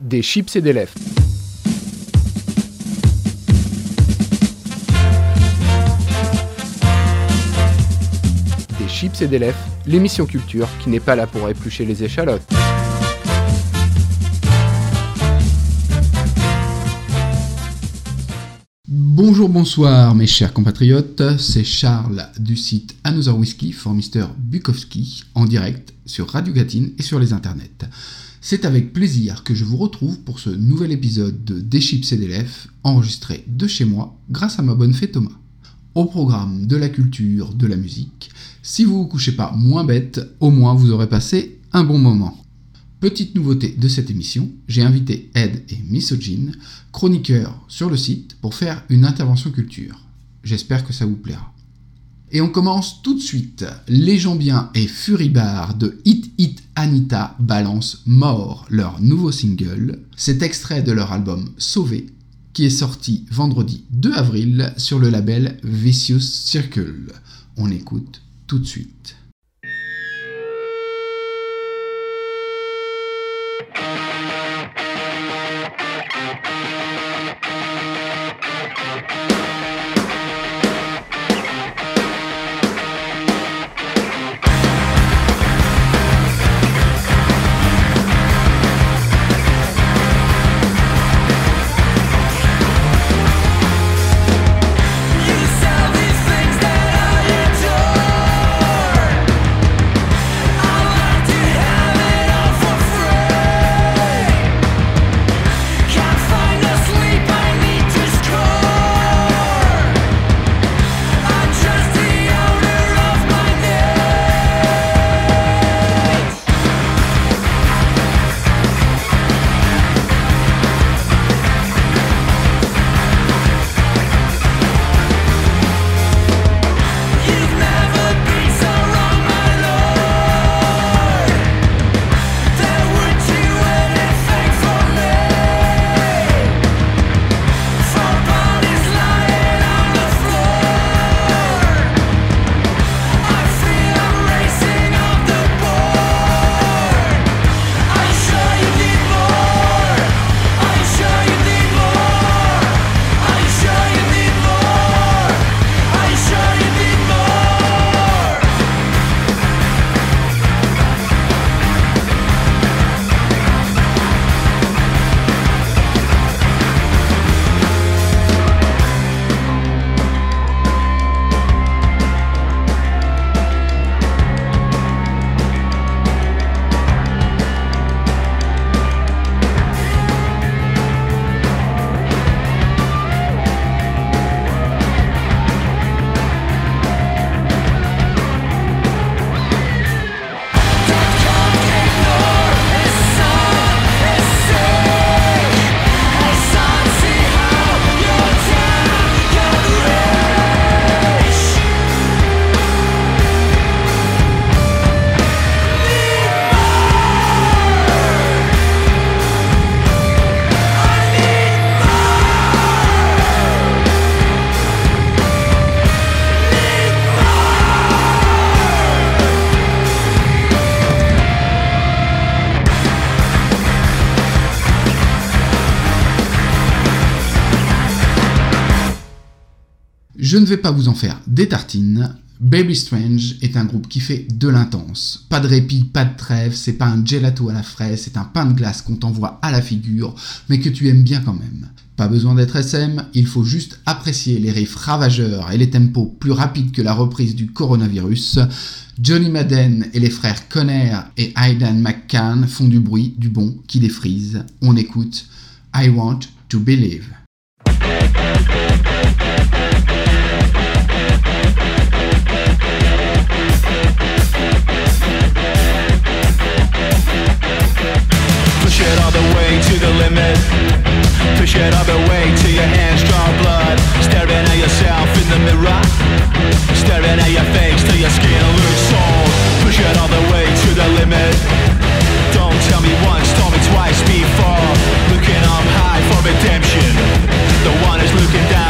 Des chips et des lèvres. Des chips et des lèvres, l'émission culture qui n'est pas là pour éplucher les échalotes. Bonjour, bonsoir mes chers compatriotes, c'est Charles du site Another Whiskey for Mr. Bukowski en direct sur Radio Gatine et sur les internets. C'est avec plaisir que je vous retrouve pour ce nouvel épisode de Des chips et des enregistré de chez moi grâce à ma bonne fée Thomas. Au programme de la culture, de la musique, si vous vous couchez pas moins bête, au moins vous aurez passé un bon moment. Petite nouveauté de cette émission, j'ai invité Ed et Misogyne, chroniqueurs sur le site, pour faire une intervention culture. J'espère que ça vous plaira. Et on commence tout de suite. Les bien et Furibar de Hit Hit Anita balancent Mort, leur nouveau single. C'est extrait de leur album Sauvé, qui est sorti vendredi 2 avril sur le label Vicious Circle. On écoute tout de suite. Je ne vais pas vous en faire des tartines. Baby Strange est un groupe qui fait de l'intense. Pas de répit, pas de trêve, c'est pas un gelato à la fraise, c'est un pain de glace qu'on t'envoie à la figure, mais que tu aimes bien quand même. Pas besoin d'être SM, il faut juste apprécier les riffs ravageurs et les tempos plus rapides que la reprise du coronavirus. Johnny Madden et les frères Conner et Aidan McCann font du bruit, du bon, qui les frise. On écoute I Want to Believe. Push it all the way to the limit. Push it all the way till your hands draw blood. Staring at yourself in the mirror. Staring at your face till your skin looks sold. Push it all the way to the limit. Don't tell me once, tell me twice before. Looking up high for redemption. The one is looking down.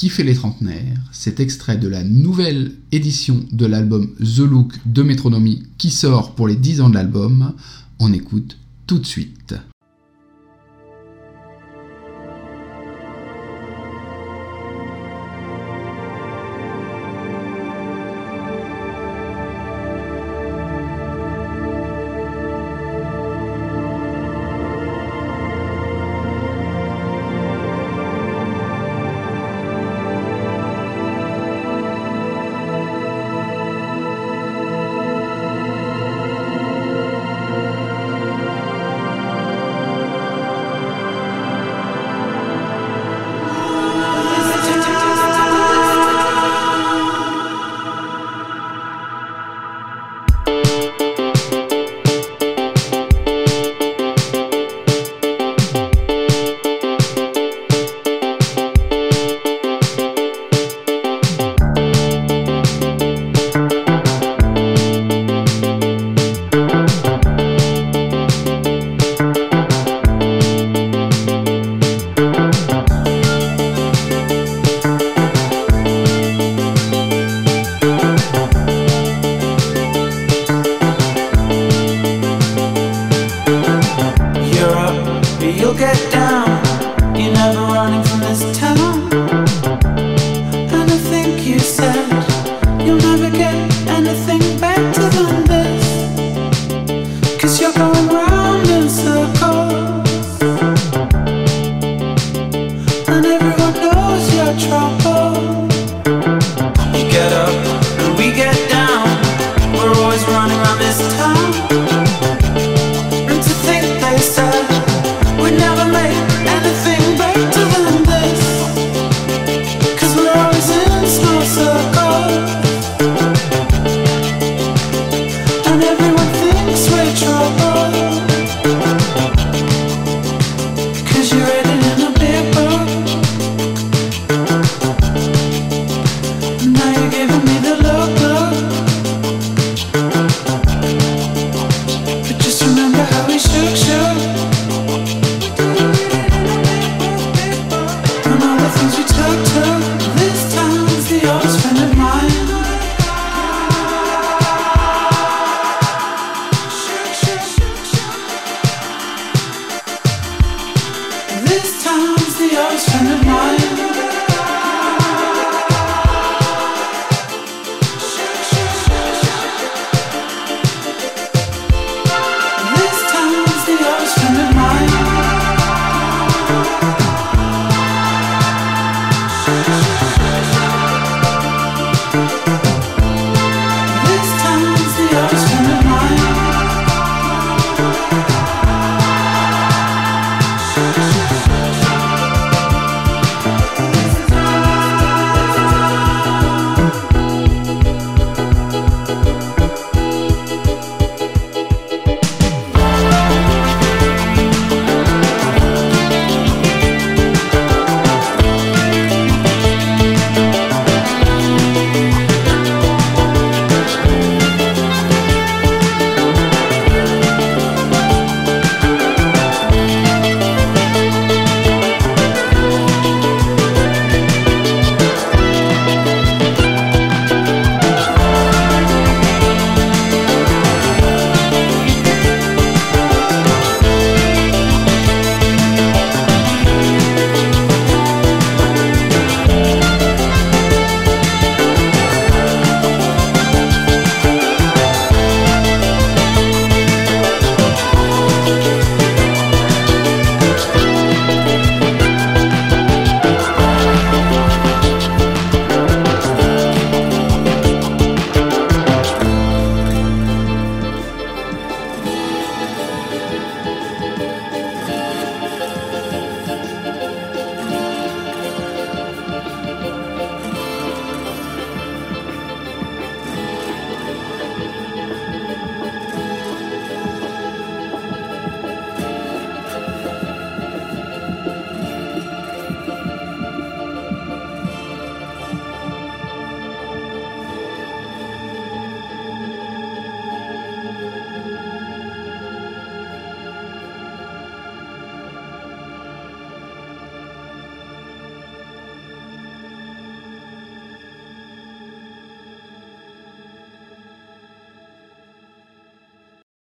qui fait les trentenaires. Cet extrait de la nouvelle édition de l'album The Look de Métronomie qui sort pour les 10 ans de l'album. On écoute tout de suite.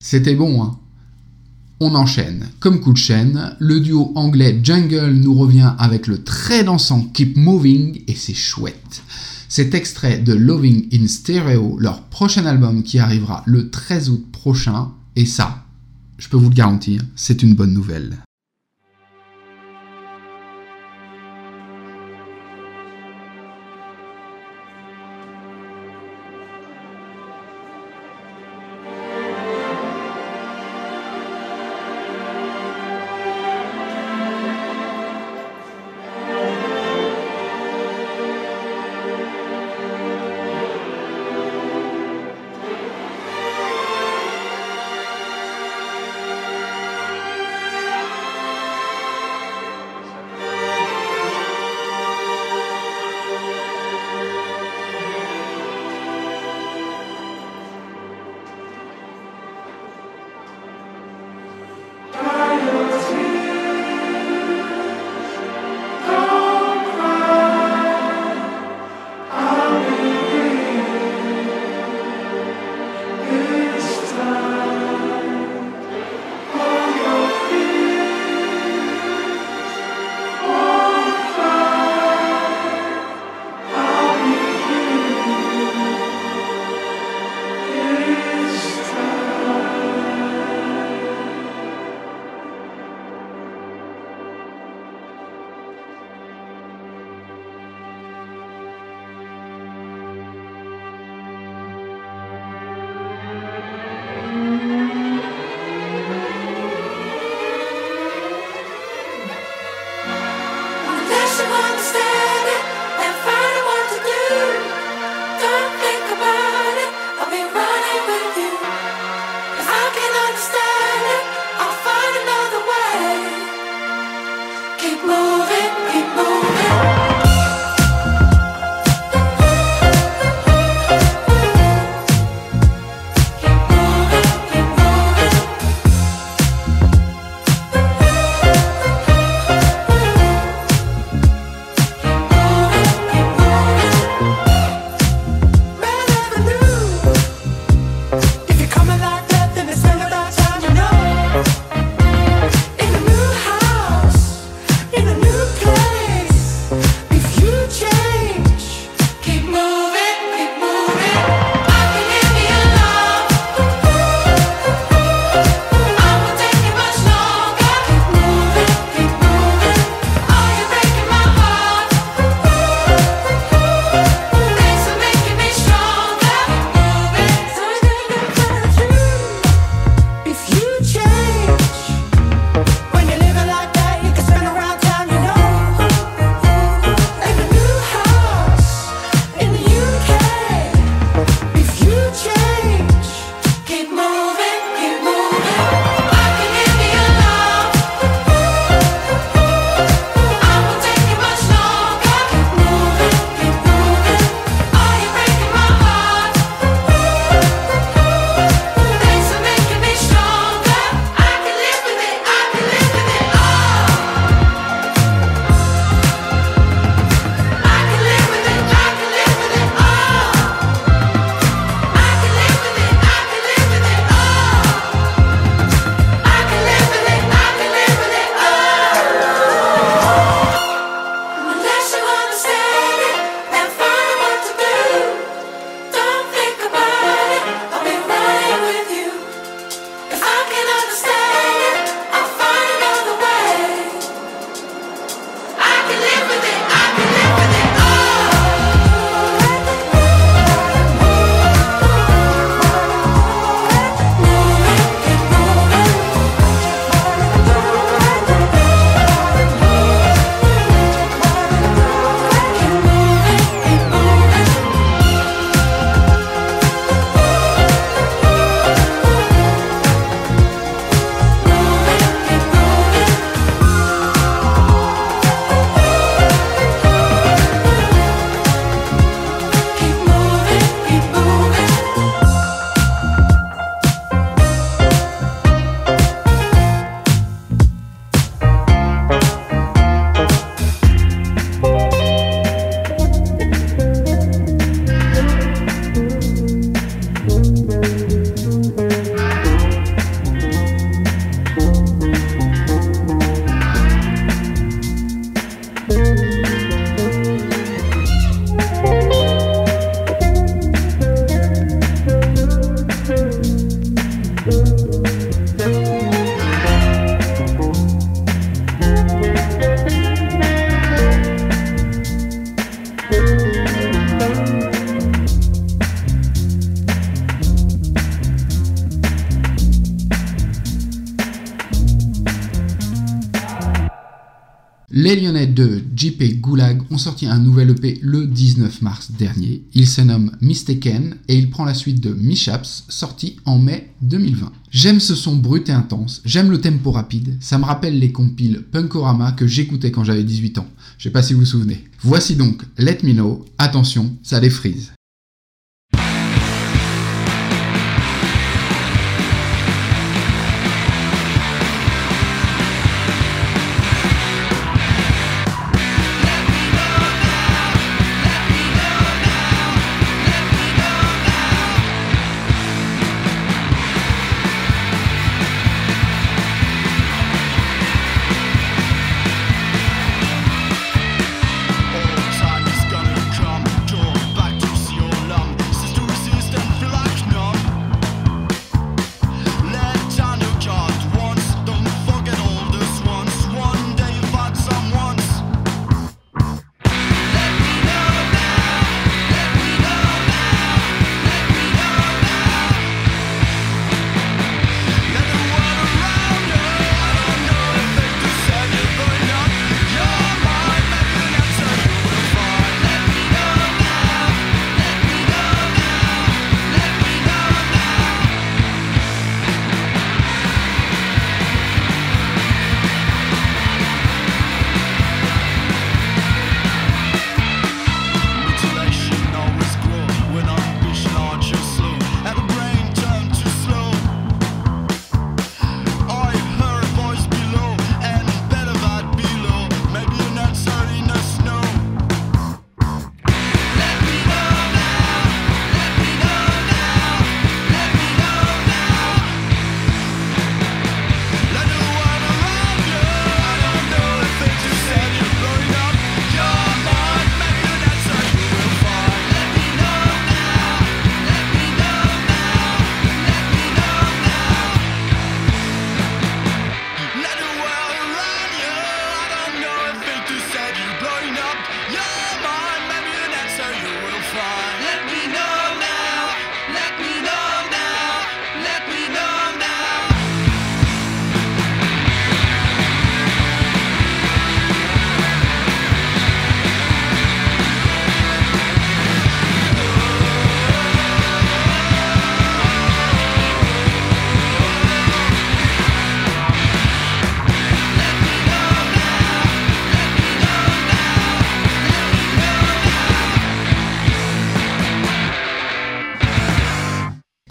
C'était bon, hein On enchaîne. Comme coup de chaîne, le duo anglais Jungle nous revient avec le très dansant Keep Moving et c'est chouette. Cet extrait de Loving in Stereo, leur prochain album qui arrivera le 13 août prochain, et ça, je peux vous le garantir, c'est une bonne nouvelle. Sorti un nouvel EP le 19 mars dernier. Il se nomme Mistaken et il prend la suite de Mishaps, sorti en mai 2020. J'aime ce son brut et intense, j'aime le tempo rapide, ça me rappelle les compiles Punkorama que j'écoutais quand j'avais 18 ans. Je sais pas si vous vous souvenez. Voici donc Let Me Know, attention, ça défrise. Time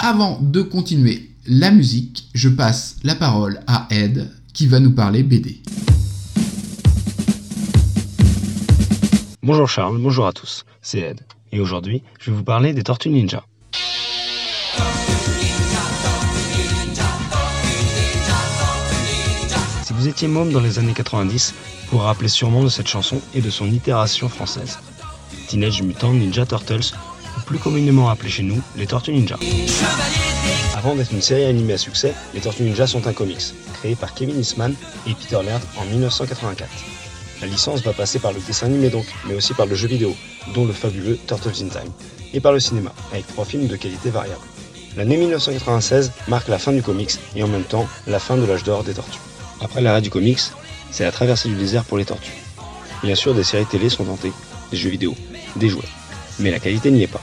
Avant de continuer la musique, je passe la parole à Ed qui va nous parler BD. Bonjour Charles, bonjour à tous, c'est Ed. Et aujourd'hui, je vais vous parler des Tortues Ninja. Si vous étiez môme dans les années 90, vous vous rappelez sûrement de cette chanson et de son itération française. Teenage Mutant Ninja Turtles, plus communément appelé chez nous, les Tortues Ninja. Avant d'être une série animée à succès, les Tortues Ninja sont un comics, créé par Kevin Eastman et Peter Laird en 1984. La licence va passer par le dessin animé donc, mais aussi par le jeu vidéo, dont le fabuleux Turtles in Time, et par le cinéma, avec trois films de qualité variable. L'année 1996 marque la fin du comics et en même temps la fin de l'âge d'or des tortues. Après l'arrêt du comics, c'est la traversée du désert pour les tortues. Bien sûr, des séries télé sont tentées, des jeux vidéo, des jouets, mais la qualité n'y est pas.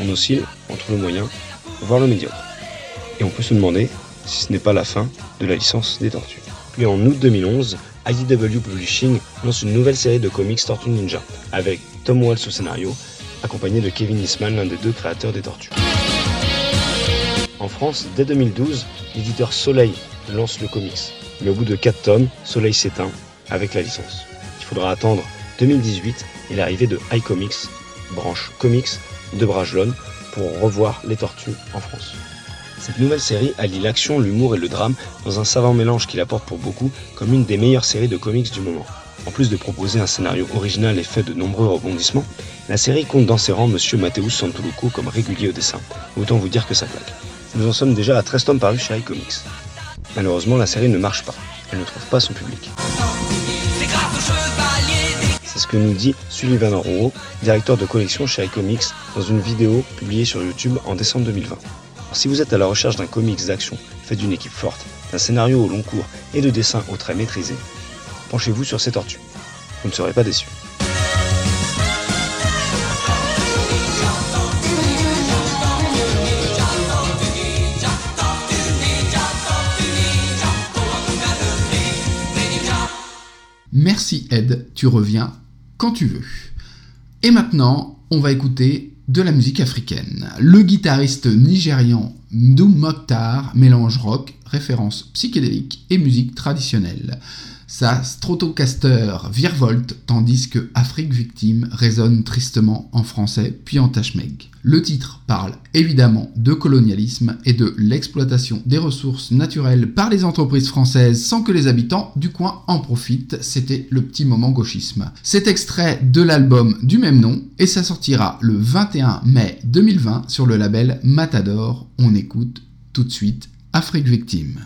On oscille entre le moyen, voire le médiocre. Et on peut se demander si ce n'est pas la fin de la licence des tortues. Puis en août 2011, IDW Publishing lance une nouvelle série de comics Tortues Ninja, avec Tom Waltz au scénario, accompagné de Kevin Eastman, l'un des deux créateurs des tortues. En France, dès 2012, l'éditeur Soleil lance le comics. Mais au bout de 4 tomes, Soleil s'éteint avec la licence. Il faudra attendre 2018 et l'arrivée de iComics, branche comics de Brajlon, pour revoir les tortues en France. Cette nouvelle série allie l'action, l'humour et le drame dans un savant mélange qui la porte pour beaucoup comme une des meilleures séries de comics du moment. En plus de proposer un scénario original et fait de nombreux rebondissements, la série compte dans ses rangs Monsieur Mateusz Santoluco comme régulier au dessin. Autant vous dire que ça claque. Nous en sommes déjà à 13 tomes parus chez iComics. Malheureusement, la série ne marche pas. Elle ne trouve pas son public. Que nous dit Sullivan Rouault, directeur de collection chez iComics, dans une vidéo publiée sur YouTube en décembre 2020. Alors, si vous êtes à la recherche d'un comics d'action fait d'une équipe forte, d'un scénario au long cours et de dessins aux traits maîtrisés, penchez-vous sur ces tortues. vous ne serez pas déçus. Merci Ed, tu reviens quand tu veux. Et maintenant, on va écouter de la musique africaine. Le guitariste nigérian Mdou Mokhtar mélange rock, références psychédéliques et musique traditionnelle. Sa Stratocaster virevolte tandis que Afrique victime résonne tristement en français puis en tachmeg. Le titre parle évidemment de colonialisme et de l'exploitation des ressources naturelles par les entreprises françaises sans que les habitants du coin en profitent. C'était le petit moment gauchisme. C'est extrait de l'album du même nom et ça sortira le 21 mai 2020 sur le label Matador. On écoute tout de suite Afrique victime.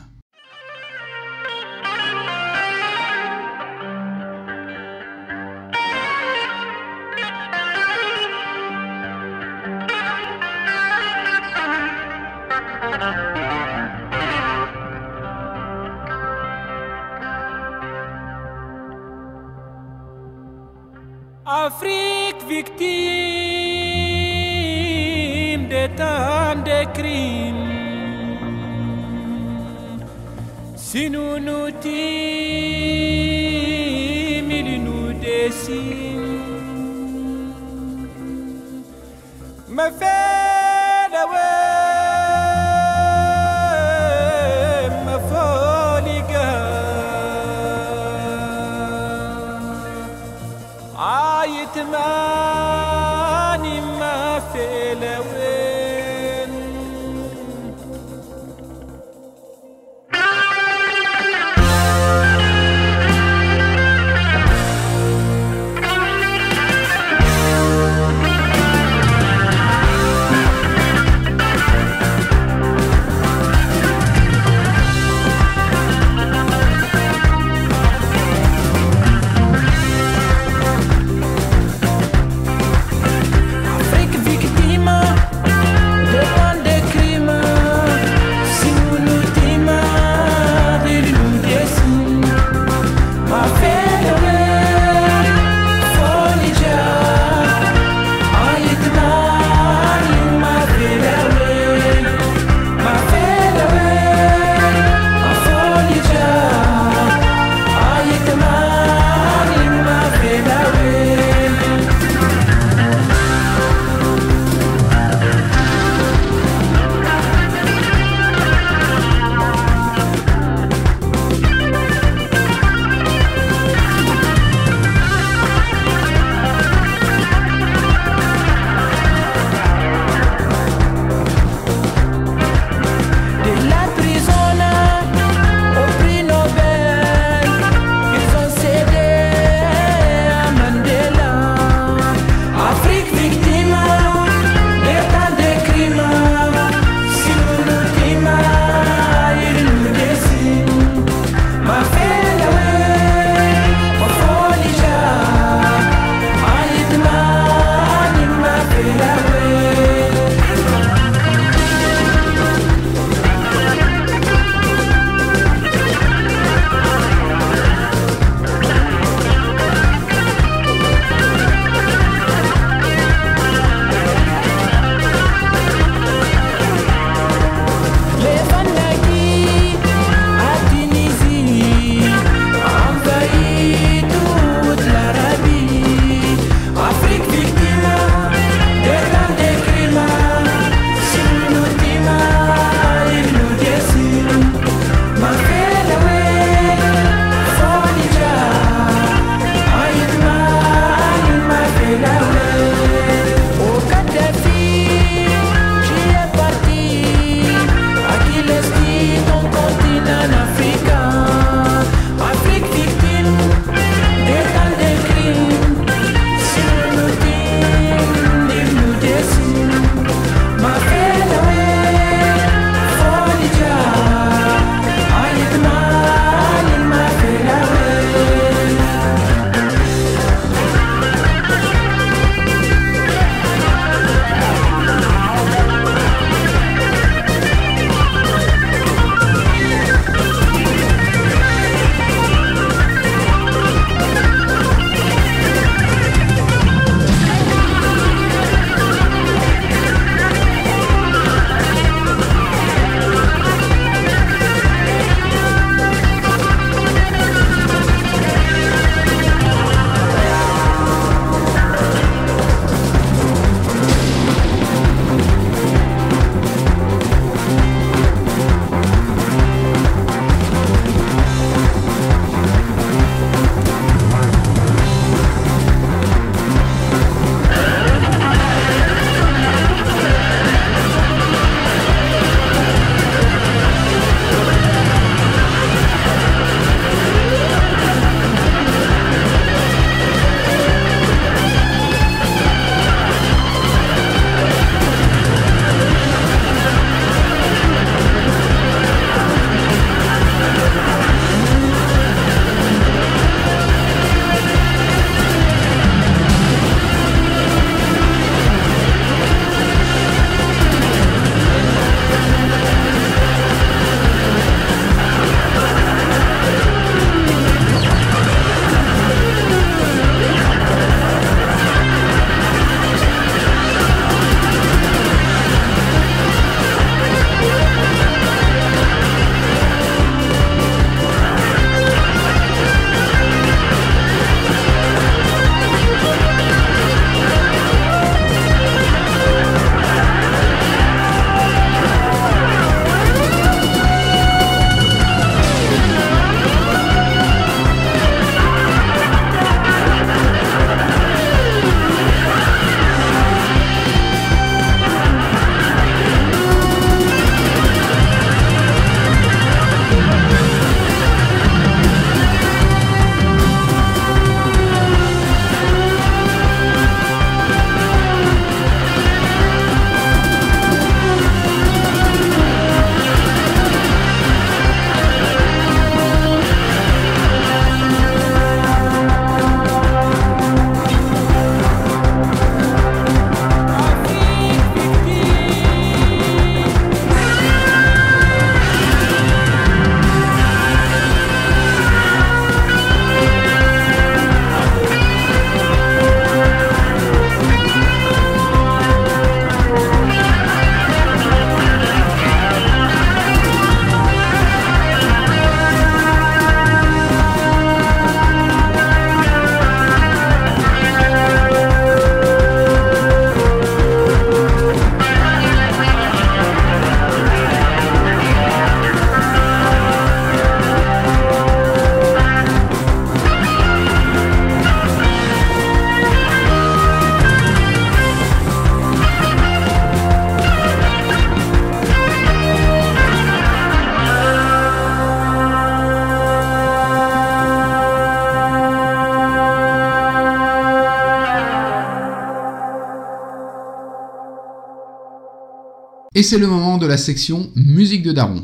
Et c'est le moment de la section musique de Daron.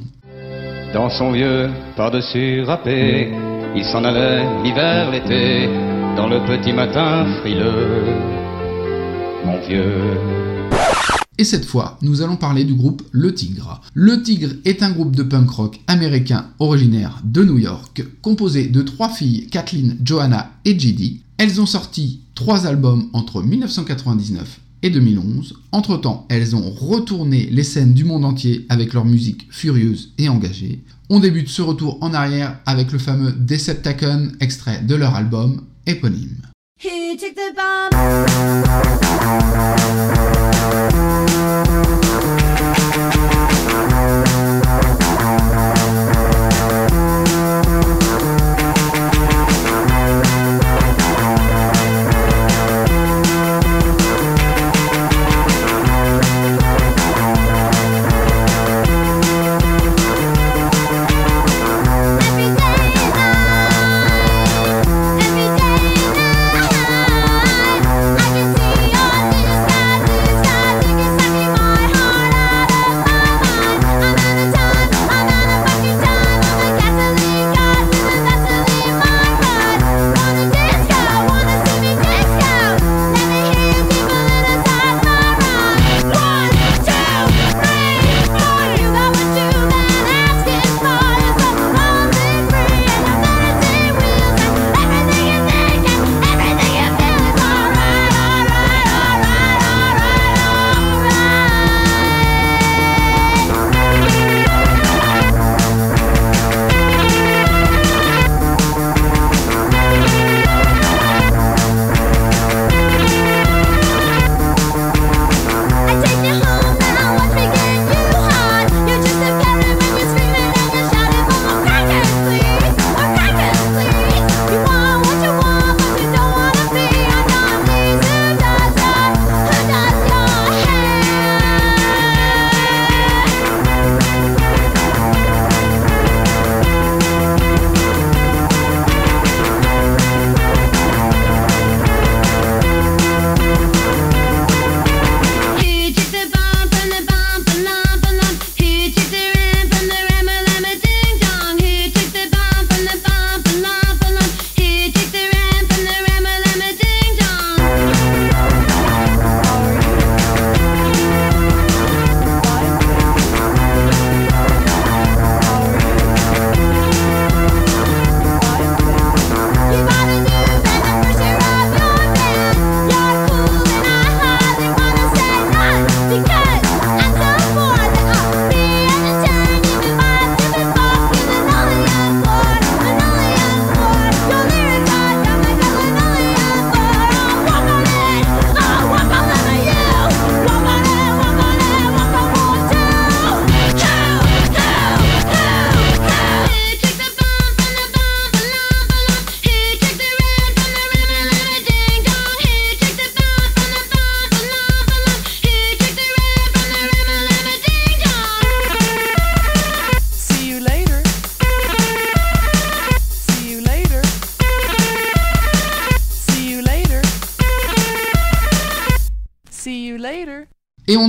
Dans son vieux par-dessus râpé, il s'en allait l'hiver, l'été, dans le petit matin frileux, mon vieux. Et cette fois, nous allons parler du groupe Le Tigre. Le Tigre est un groupe de punk rock américain originaire de New York, composé de trois filles, Kathleen, Johanna et Judy. Elles ont sorti trois albums entre 1999 2011. Entre-temps, elles ont retourné les scènes du monde entier avec leur musique furieuse et engagée. On débute ce retour en arrière avec le fameux Decepticon, extrait de leur album éponyme.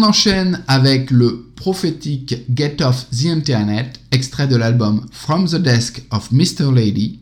enchaîne avec le prophétique Get Off the Internet, extrait de l'album From the Desk of Mr. Lady,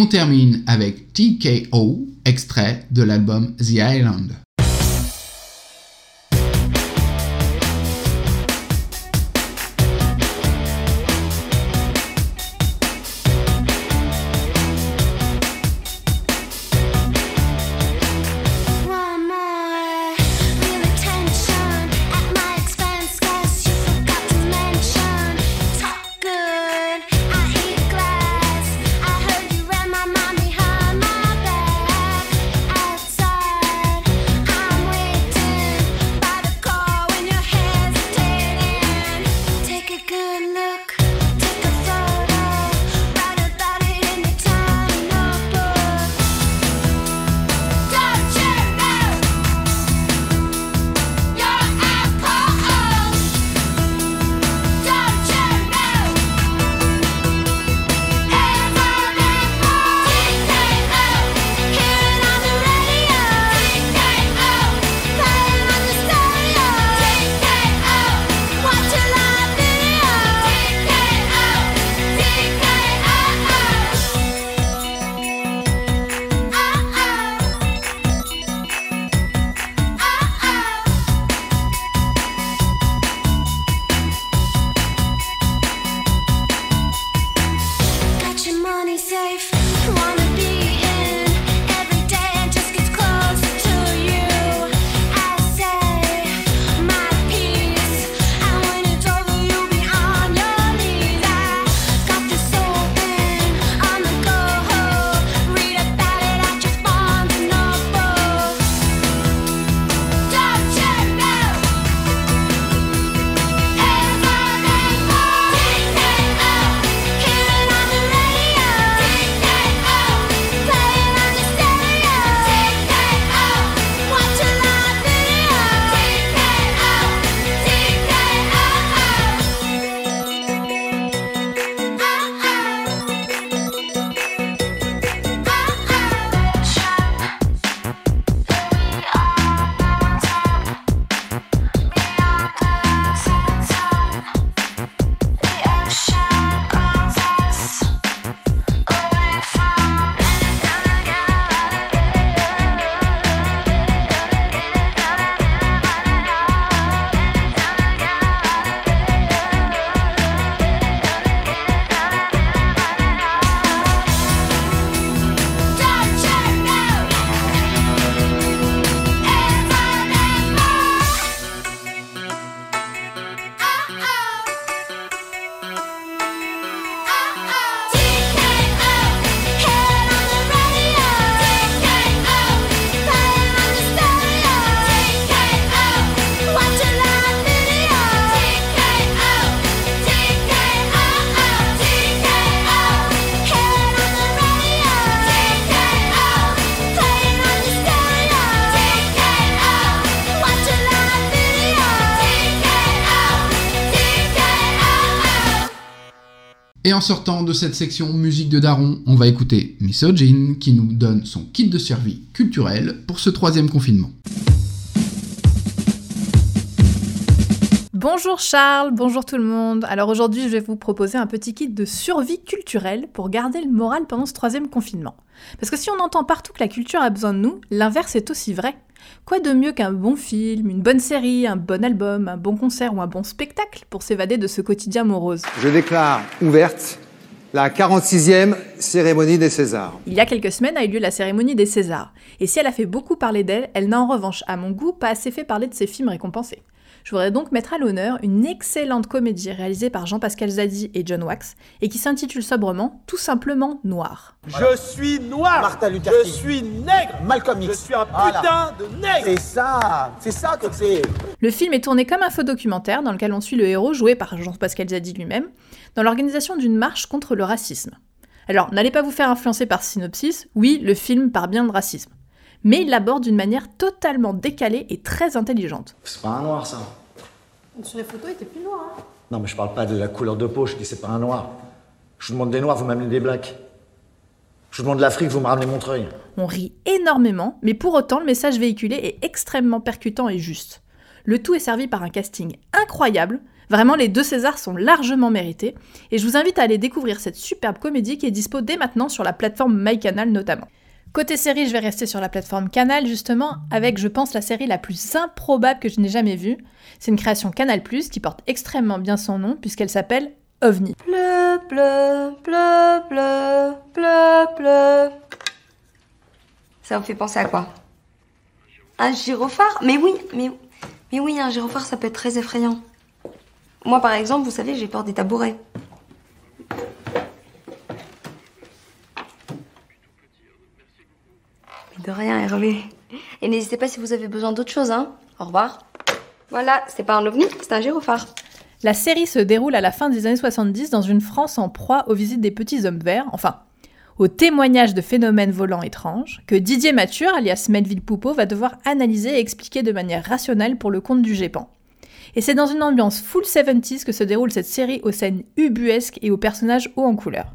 on termine avec TKO, extrait de l'album The Island. En sortant de cette section musique de Daron, on va écouter Misogyne qui nous donne son kit de survie culturel pour ce troisième confinement. Bonjour Charles, bonjour tout le monde. Alors aujourd'hui, je vais vous proposer un petit kit de survie culturelle pour garder le moral pendant ce troisième confinement. Parce que si on entend partout que la culture a besoin de nous, l'inverse est aussi vrai. Quoi de mieux qu'un bon film, une bonne série, un bon album, un bon concert ou un bon spectacle pour s'évader de ce quotidien morose? Je déclare ouverte la 46e cérémonie des Césars. Il y a quelques semaines a eu lieu la cérémonie des Césars. Et si elle a fait beaucoup parler d'elle, elle n'a en revanche, à mon goût, pas assez fait parler de ses films récompensés. Je voudrais donc mettre à l'honneur une excellente comédie réalisée par Jean-Pascal Zadi et John Wax et qui s'intitule sobrement Tout simplement Noir. Je suis noir. Martin Luther je suis nègre. Malcolm X. Je suis un Voilà. putain de nègre. C'est ça, c'est ça que c'est. Le film est tourné comme un faux documentaire dans lequel on suit le héros, joué par Jean-Pascal Zadi lui-même, dans l'organisation d'une marche contre le racisme. Alors, n'allez pas vous faire influencer par synopsis, oui, le film part bien de racisme. Mais il l'aborde d'une manière totalement décalée et très intelligente. C'est pas un noir ça. Sur les photos, il était plus noir. Hein. Non mais je parle pas de la couleur de peau, je dis c'est pas un noir. Je vous demande des noirs, vous m'amenez des blacks. Je vous demande l'Afrique, vous me ramenez Montreuil. On rit énormément, mais pour autant, le message véhiculé est extrêmement percutant et juste. Le tout est servi par un casting incroyable. Vraiment, les deux Césars sont largement mérités. Et je vous invite à aller découvrir cette superbe comédie qui est dispo dès maintenant sur la plateforme MyCanal notamment. Côté série, je vais rester sur la plateforme Canal justement, avec je pense la série la plus improbable que je n'ai jamais vue. C'est une création Canal+, qui porte extrêmement bien son nom puisqu'elle s'appelle OVNI. Bleu, bleu, bleu, bleu, bleu, bleu. Ça vous fait penser à quoi? Un gyrophare? Mais oui, mais, mais oui, un gyrophare, ça peut être très effrayant. Moi, par exemple, vous savez, j'ai peur des tabourets. De rien, Hervé. Et n'hésitez pas si vous avez besoin d'autre chose, hein. Au revoir. Voilà, c'est pas un ovni, c'est un gyrophare. La série se déroule à la fin des années 70 dans une France en proie aux visites des petits hommes verts, enfin, aux témoignages de phénomènes volants étranges, que Didier Mature, alias Melville Poupeau, va devoir analyser et expliquer de manière rationnelle pour le compte du GEPAN. Et c'est dans une ambiance full 70s que se déroule cette série aux scènes ubuesques et aux personnages hauts en couleur.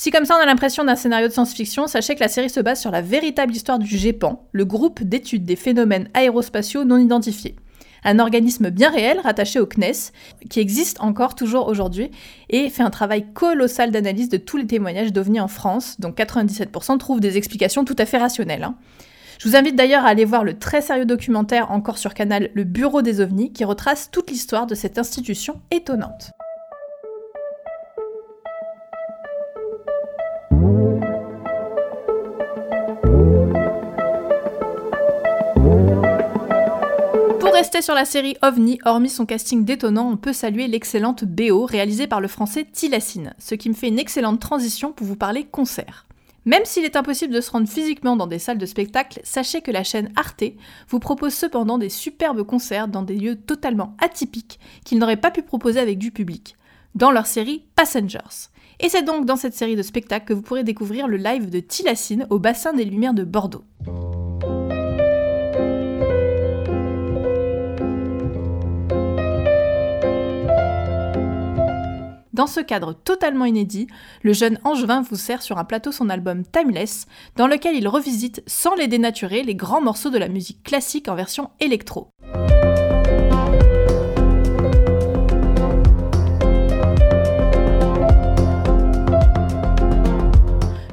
Si comme ça on a l'impression d'un scénario de science-fiction, sachez que la série se base sur la véritable histoire du GEPAN, le groupe d'études des phénomènes aérospatiaux non identifiés. Un organisme bien réel rattaché au CNES, qui existe encore toujours aujourd'hui, et fait un travail colossal d'analyse de tous les témoignages d'OVNI en France, dont 97% trouvent des explications tout à fait rationnelles. hein. Je vous invite d'ailleurs à aller voir le très sérieux documentaire encore sur Canal Le Bureau des OVNIs, qui retrace toute l'histoire de cette institution étonnante. Sur la série OVNI, hormis son casting détonnant, on peut saluer l'excellente BO réalisée par le français Tilassine, ce qui me fait une excellente transition pour vous parler concert. Même s'il est impossible de se rendre physiquement dans des salles de spectacle, sachez que la chaîne Arte vous propose cependant des superbes concerts dans des lieux totalement atypiques qu'ils n'auraient pas pu proposer avec du public, dans leur série Passengers. Et c'est donc dans cette série de spectacles que vous pourrez découvrir le live de Tilassine au bassin des Lumières de Bordeaux. Dans ce cadre totalement inédit, le jeune Angevin vous sert sur un plateau son album Timeless, dans lequel il revisite sans les dénaturer les grands morceaux de la musique classique en version électro.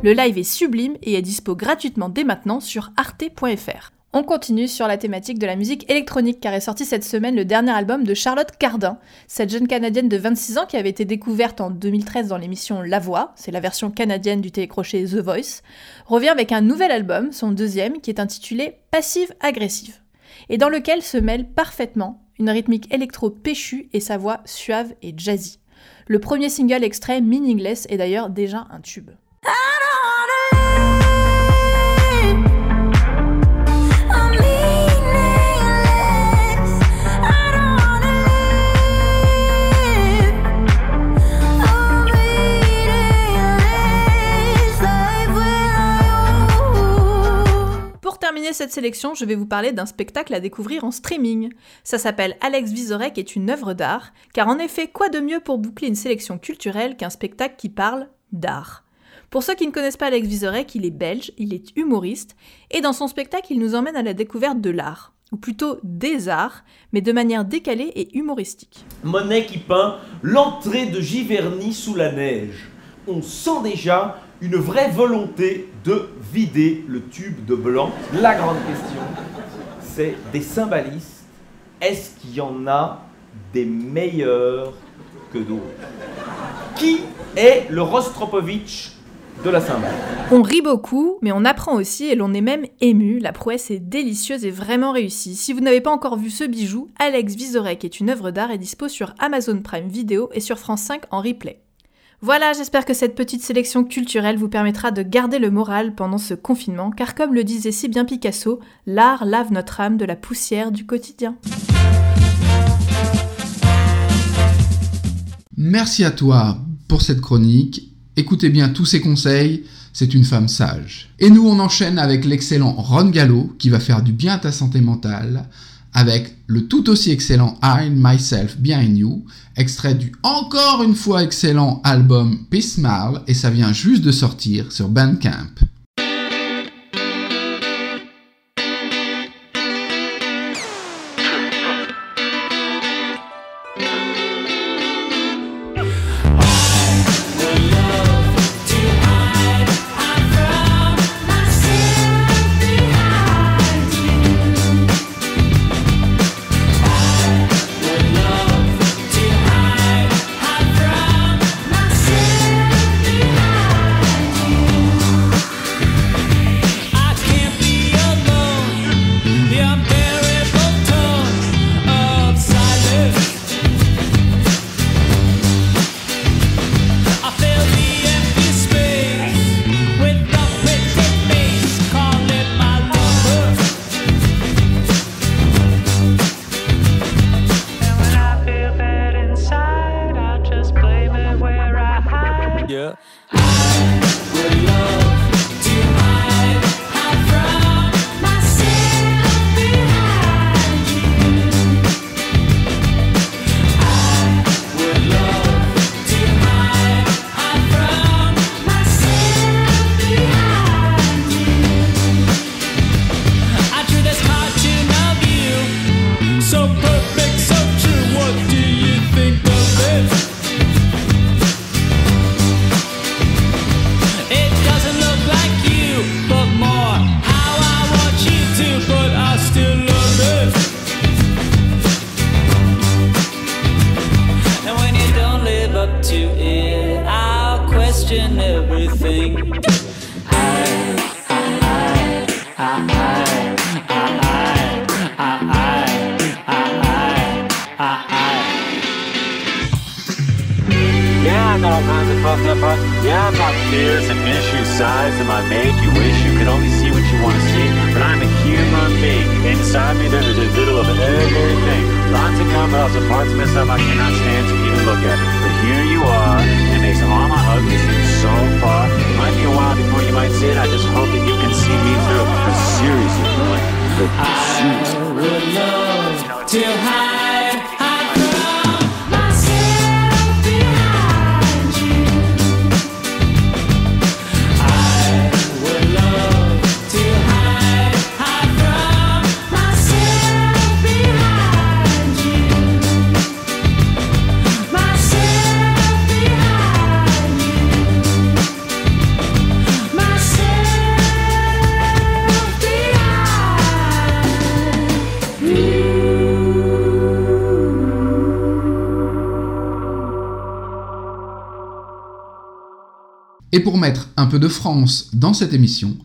Le live est sublime et est dispo gratuitement dès maintenant sur arte.fr. On continue sur la thématique de la musique électronique car est sorti cette semaine le dernier album de Charlotte Cardin, cette jeune canadienne de 26 ans qui avait été découverte en 2013 dans l'émission La Voix, c'est la version canadienne du télécrochet The Voice, revient avec un nouvel album, son deuxième, qui est intitulé Passive Agressive, et dans lequel se mêle parfaitement une rythmique électro péchue et sa voix suave et jazzy. Le premier single extrait, Meaningless, est d'ailleurs déjà un tube. Cette sélection, je vais vous parler d'un spectacle à découvrir en streaming. Ça s'appelle Alex Vizorek est une œuvre d'art, car en effet, quoi de mieux pour boucler une sélection culturelle qu'un spectacle qui parle d'art? Pour ceux qui ne connaissent pas Alex Vizorek, il est belge, il est humoriste, et dans son spectacle, il nous emmène à la découverte de l'art, ou plutôt des arts, mais de manière décalée et humoristique. Monet qui peint l'entrée de Giverny sous la neige. On sent déjà une vraie volonté de vider le tube de blanc. La grande question, c'est des cymbalistes. Est-ce qu'il y en a des meilleurs que d'autres? Qui est le Rostropovitch de la cymbale On rit beaucoup, mais on apprend aussi et l'on est même ému. La prouesse est délicieuse et vraiment réussie. Si vous n'avez pas encore vu ce bijou, Alex Vizorek est une œuvre d'art et dispo sur Amazon Prime Video et sur France 5 en replay. Voilà, j'espère que cette petite sélection culturelle vous permettra de garder le moral pendant ce confinement, car comme le disait si bien Picasso, l'art lave notre âme de la poussière du quotidien. Merci à toi pour cette chronique. Écoutez bien tous ces conseils, c'est une femme sage. Et nous, on enchaîne avec l'excellent Ron Gallo qui va faire du bien à ta santé mentale avec le tout aussi excellent I Myself Behind You, extrait du encore une fois excellent album Peace Mal et ça vient juste de sortir sur Bandcamp. I would love to hide. Et pour mettre un peu de France dans cette émission,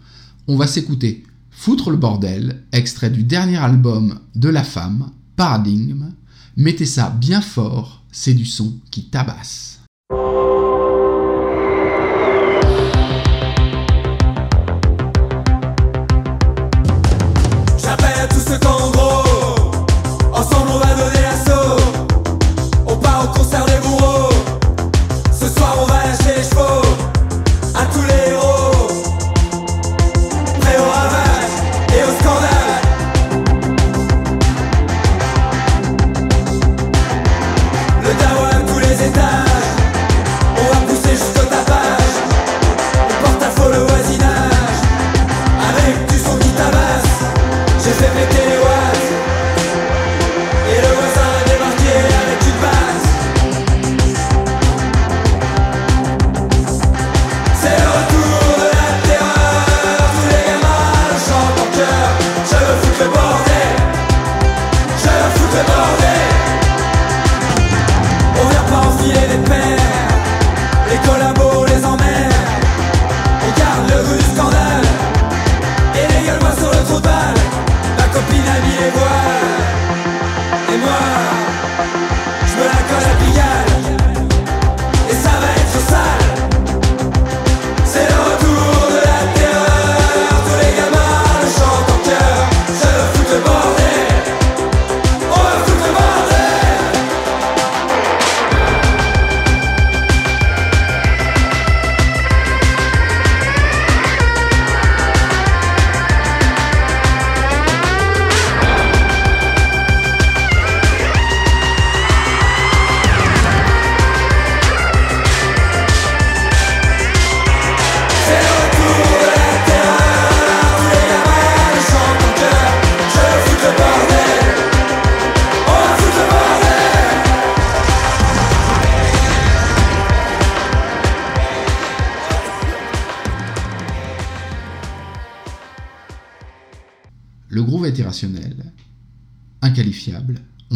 on va s'écouter Foutre le bordel, extrait du dernier album de La Femme, Paradigme. Mettez ça bien fort, c'est du son qui tabasse.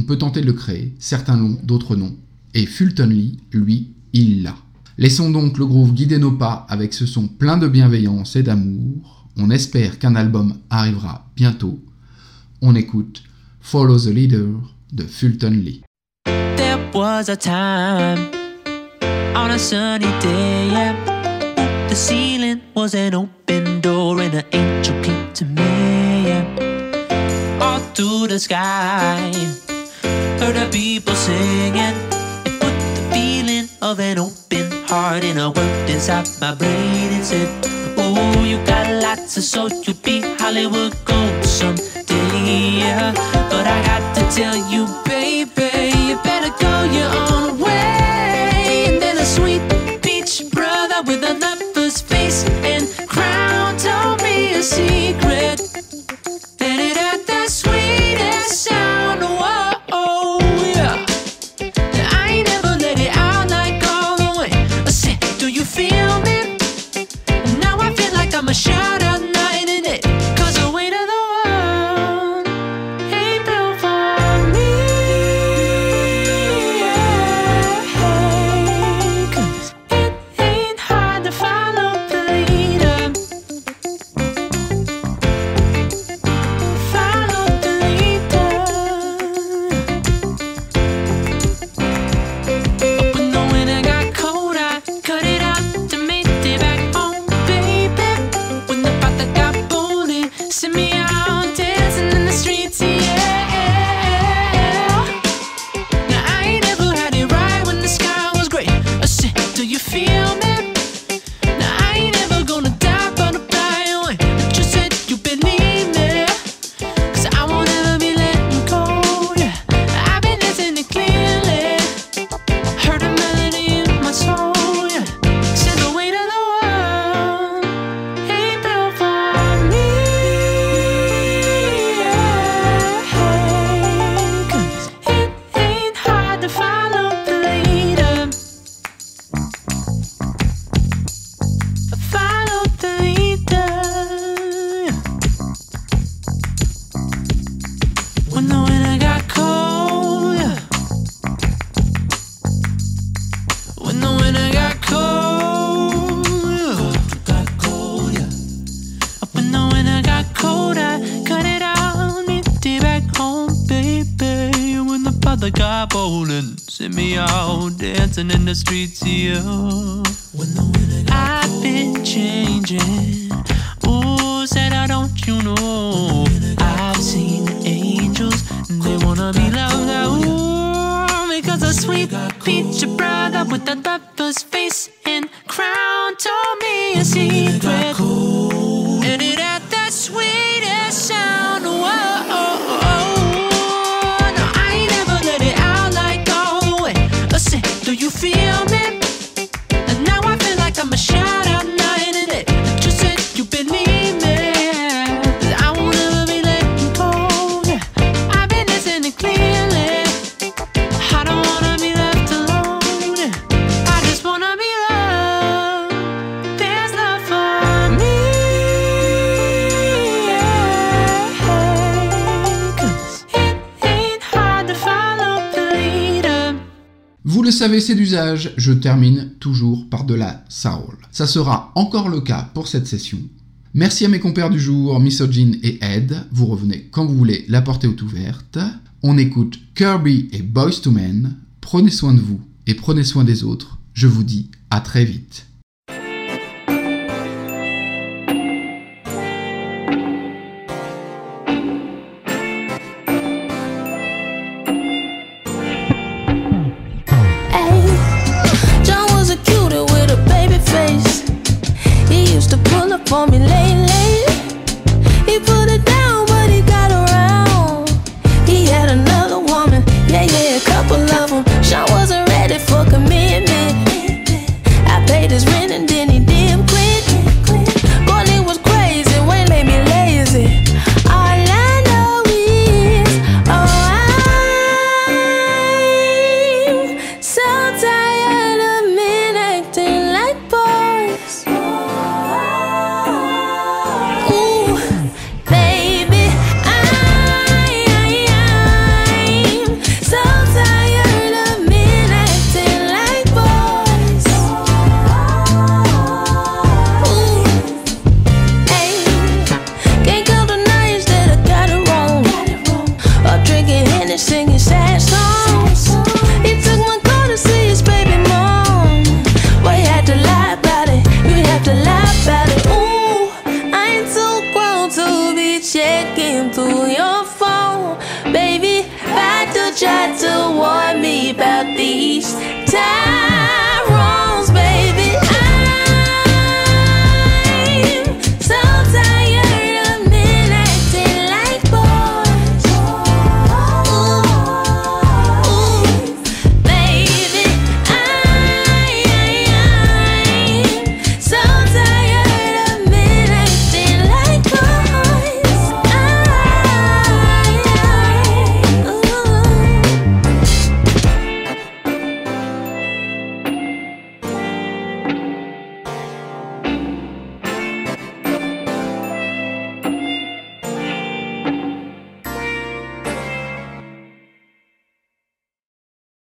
peut tenter de le créer, certains l'ont, d'autres non. Et Fulton Lee, lui, il l'a. Laissons donc le groove guider nos pas avec ce son plein de bienveillance et d'amour. On espère qu'un album arrivera bientôt. On écoute Follow the Leader de Fulton Lee. There was a time on a sunny day. The ceiling was an open door and an angel came to me. All through the sky. Heard the people singing. It put the feeling of an open heart and I worked inside my brain and said, Oh, you got lots of soul, you be Hollywood gold. See me out dancing in the streets here. When I've been changing. Ooh, said I don't you know? I've seen angels, they wanna be loved. Ooh, because a sweet peach brother with a c'est d'usage, je termine toujours par de la Saoul. Ça sera encore le cas pour cette session. Merci à mes compères du jour, Misogyne et Ed. Vous revenez quand vous voulez, la porte est ouverte. On écoute Kirby et Boys to Men. Prenez soin de vous et prenez soin des autres. Je vous dis à très vite.